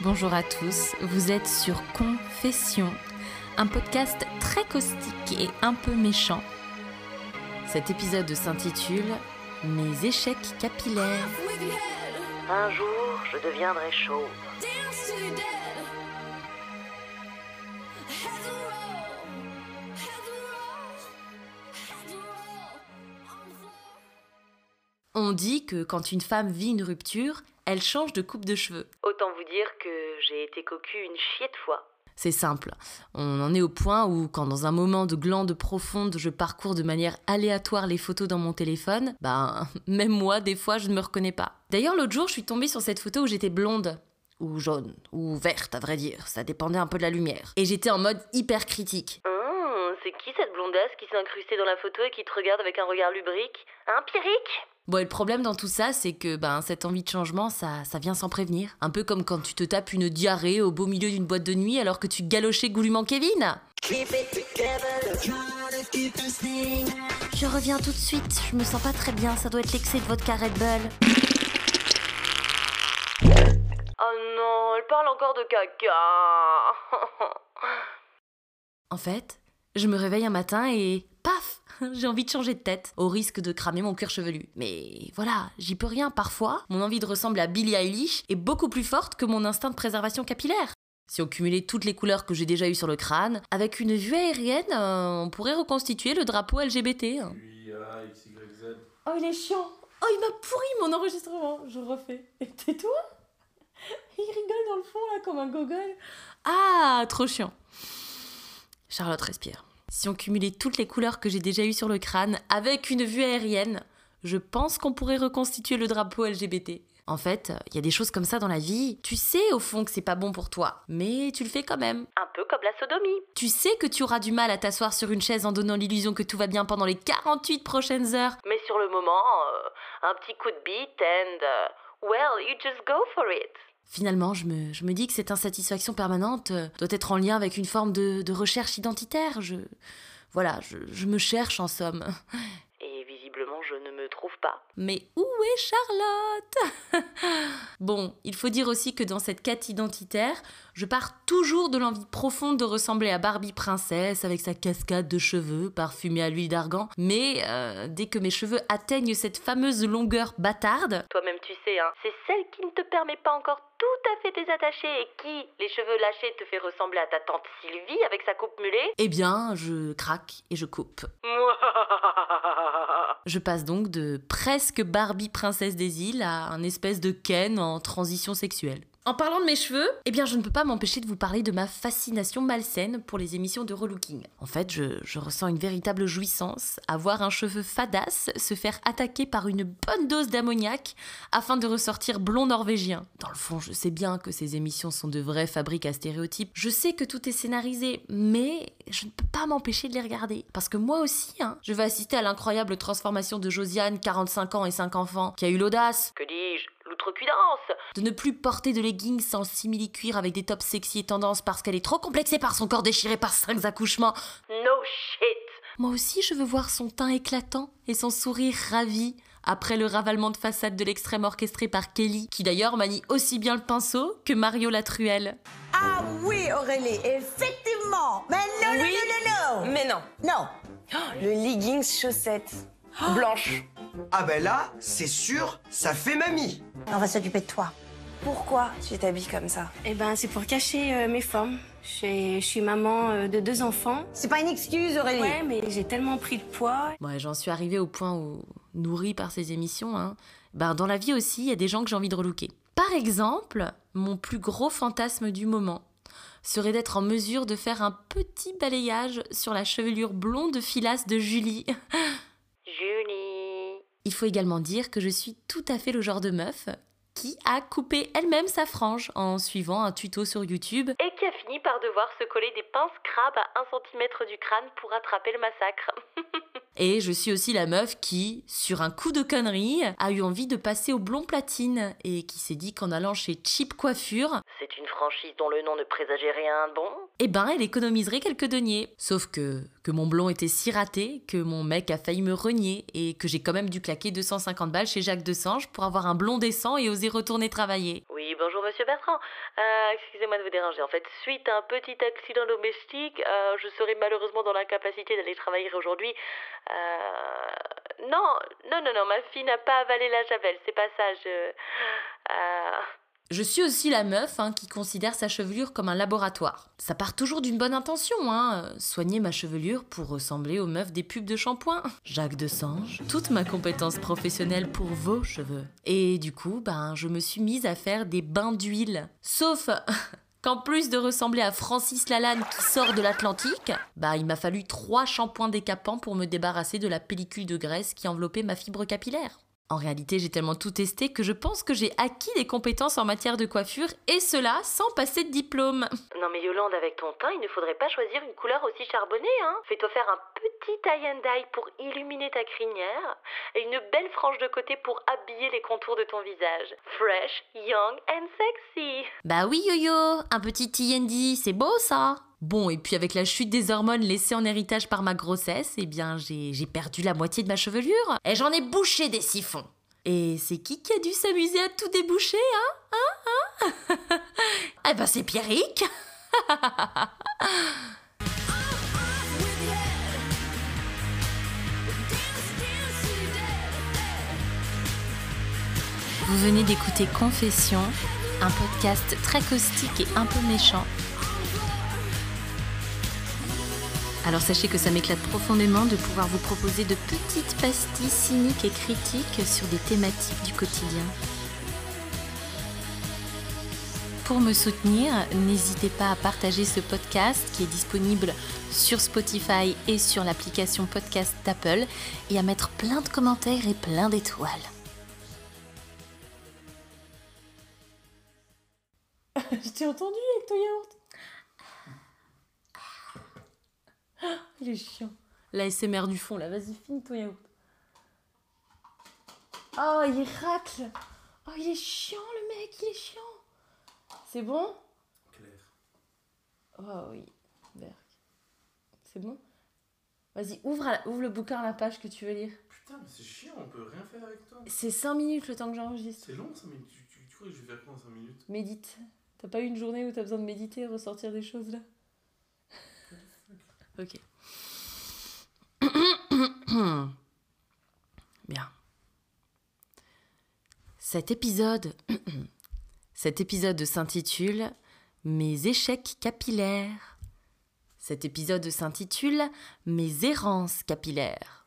Bonjour à tous, vous êtes sur Confession, un podcast très caustique et un peu méchant. Cet épisode s'intitule Mes échecs capillaires. Un jour, je deviendrai chauve. On dit que quand une femme vit une rupture, elle change de coupe de cheveux. Autant vous dire que j'ai été cocu une chier de fois. C'est simple. On en est au point où, quand dans un moment de glande profonde, je parcours de manière aléatoire les photos dans mon téléphone, ben, même moi, des fois, je ne me reconnais pas. D'ailleurs, l'autre jour, je suis tombée sur cette photo où j'étais blonde. Ou jaune, ou verte, à vrai dire. Ça dépendait un peu de la lumière. Et j'étais en mode hyper critique. Hum, c'est qui cette blondasse qui s'est incrustée dans la photo et qui te regarde avec un regard lubrique? Hein, Pierrick Bon, et le problème dans tout ça, c'est que ben, cette envie de changement, ça, ça vient sans prévenir. Un peu comme quand tu te tapes une diarrhée au beau milieu d'une boîte de nuit alors que tu galochais goulûment Kevin. Je reviens tout de suite, je me sens pas très bien, ça doit être l'excès de vodka Red Bull. Oh non, elle parle encore de caca. En fait, je me réveille un matin et paf, j'ai envie de changer de tête, au risque de cramer mon cuir chevelu. Mais voilà, j'y peux rien. Parfois, mon envie de ressembler à Billie Eilish est beaucoup plus forte que mon instinct de préservation capillaire. Si on cumulait toutes les couleurs que j'ai déjà eues sur le crâne, avec une vue aérienne, euh, on pourrait reconstituer le drapeau LGBT. Oh, il est chiant. Oh, il m'a pourri mon enregistrement. Je refais. Et tais-toi. Il rigole dans le fond, là, comme un gogol. Ah, trop chiant. Charlotte respire. Si on cumulait toutes les couleurs que j'ai déjà eues sur le crâne avec une vue aérienne, je pense qu'on pourrait reconstituer le drapeau LGBT. En fait, il y a des choses comme ça dans la vie. Tu sais au fond que c'est pas bon pour toi, mais tu le fais quand même. Un peu comme la sodomie. Tu sais que tu auras du mal à t'asseoir sur une chaise en donnant l'illusion que tout va bien pendant les 48 prochaines heures. Mais sur le moment, euh, un petit coup de bite and... euh, well, you just go for it. Finalement, je me, je me dis que cette insatisfaction permanente euh, doit être en lien avec une forme de, de recherche identitaire. Je, voilà, je, je me cherche en somme. Et visiblement, je ne me trouve pas. Mais où est Charlotte Bon, il faut dire aussi que dans cette quête identitaire, je pars toujours de l'envie profonde de ressembler à Barbie princesse avec sa cascade de cheveux parfumée à l'huile d'argan. Mais euh, dès que mes cheveux atteignent cette fameuse longueur bâtarde, Toi-même, tu sais, hein, c'est celle qui ne te permet pas encore tout à fait désattacher et qui, les cheveux lâchés, te fait ressembler à ta tante Sylvie avec sa coupe mulet. eh bien, je craque et je coupe. Je passe donc de presque Barbie princesse des îles à un espèce de Ken en transition sexuelle. En parlant de mes cheveux, eh bien je ne peux pas m'empêcher de vous parler de ma fascination malsaine pour les émissions de relooking. En fait, je, ressens une véritable jouissance à voir un cheveu fadasse se faire attaquer par une bonne dose d'ammoniac afin de ressortir blond norvégien. Dans le fond, je sais bien que ces émissions sont de vraies fabriques à stéréotypes. Je sais que tout est scénarisé, mais je ne peux pas m'empêcher de les regarder. Parce que moi aussi, hein, je vais assister à l'incroyable transformation de Josiane, 45 ans et 5 enfants, qui a eu l'audace que dis-je? De ne plus porter de leggings sans simili-cuir avec des tops sexy et tendance parce qu'elle est trop complexée par son corps déchiré par cinq accouchements. No shit Moi aussi, je veux voir son teint éclatant et son sourire ravi après le ravalement de façade de l'extrême orchestré par Kelly, qui d'ailleurs manie aussi bien le pinceau que Mario Latruelle. Ah oui, Aurélie, effectivement. Mais non, Oui. non, non, non, Mais non. non. Le leggings chaussette blanche. Ah ben là, c'est sûr, ça fait mamie. On va s'occuper de toi. Pourquoi tu t'habilles comme ça? Eh ben, c'est pour cacher euh, mes formes. Je suis maman euh, de deux enfants. C'est pas une excuse, Aurélie. Ouais, mais j'ai tellement pris de poids. Ouais, j'en suis arrivée au point où, nourrie par ces émissions, hein, ben dans la vie aussi, il y a des gens que j'ai envie de relooker. Par exemple, mon plus gros fantasme du moment serait d'être en mesure de faire un petit balayage sur la chevelure blonde filasse de Julie. Il faut également dire que je suis tout à fait le genre de meuf qui a coupé elle-même sa frange en suivant un tuto sur YouTube. Et qui a fini par devoir se coller des pinces crabes à 1 cm du crâne pour attraper le massacre. Et je suis aussi la meuf qui, sur un coup de connerie, a eu envie de passer au blond platine et qui s'est dit qu'en allant chez Cheap Coiffure, C'est une franchise dont le nom ne présageait rien de bon? eh ben elle économiserait quelques deniers. Sauf que, que mon blond était si raté que mon mec a failli me renier et que j'ai quand même dû claquer 250 balles chez Jacques Desange pour avoir un blond décent et oser retourner travailler. Oui, bonjour Monsieur Bertrand. Euh, Excusez-moi de vous déranger. En fait, suite à un petit accident domestique, euh, je serai malheureusement dans l'incapacité d'aller travailler aujourd'hui. Euh, non, non, non, non, ma fille n'a pas avalé la javel, c'est pas ça. Je. Je suis aussi la meuf hein, qui considère sa chevelure comme un laboratoire. Ça part toujours d'une bonne intention, hein. Soigner ma chevelure pour ressembler aux meufs des pubs de shampoing. Jacques Desange, toute ma compétence professionnelle pour vos cheveux. Et du coup, ben, je me suis mise à faire des bains d'huile. Sauf qu'en plus de ressembler à Francis Lalanne qui sort de l'Atlantique, bah il m'a fallu trois shampoings décapants pour me débarrasser de la pellicule de graisse qui enveloppait ma fibre capillaire. En réalité, j'ai tellement tout testé que je pense que j'ai acquis des compétences en matière de coiffure et cela sans passer de diplôme. Non mais Yolande, avec ton teint, il ne faudrait pas choisir une couleur aussi charbonnée, hein. Fais-toi faire un petit tie and dye pour illuminer ta crinière et une belle frange de côté pour habiller les contours de ton visage. Fresh, young and sexy. Bah oui yo-yo, un petit TND, c'est beau ça Bon, et puis avec la chute des hormones laissées en héritage par ma grossesse, eh bien j'ai perdu la moitié de ma chevelure. Et j'en ai bouché des siphons. Et c'est qui qui a dû s'amuser à tout déboucher, hein Hein Hein? Eh ben c'est Pierrick Vous venez d'écouter Confession, un podcast très caustique et un peu méchant. Alors sachez que ça m'éclate profondément de pouvoir vous proposer de petites pastilles cyniques et critiques sur des thématiques du quotidien. Pour me soutenir, n'hésitez pas à partager ce podcast qui est disponible sur Spotify et sur l'application podcast d'Apple et à mettre plein de commentaires et plein d'étoiles. Je t'ai entendu avec ton yaourt. Il est chiant. La SMR du fond, là, vas-y, finis ton yaourt. Oh, il racle. Oh, il est chiant, le mec, il est chiant. C'est bon? Claire. Oh oui, Berk. C'est bon? Vas-y, ouvre, à la- ouvre le bouquin à la page que tu veux lire. Putain, mais c'est chiant, on peut rien faire avec toi. C'est 5 minutes le temps que j'enregistre. C'est long 5 minutes. Tu, tu, tu crois que je vais faire quoi en 5 minutes? Médite. T'as pas eu une journée où t'as besoin de méditer et ressortir des choses là? Ok. Bien. Cet épisode, cet épisode s'intitule Mes échecs capillaires. Cet épisode s'intitule Mes errances capillaires.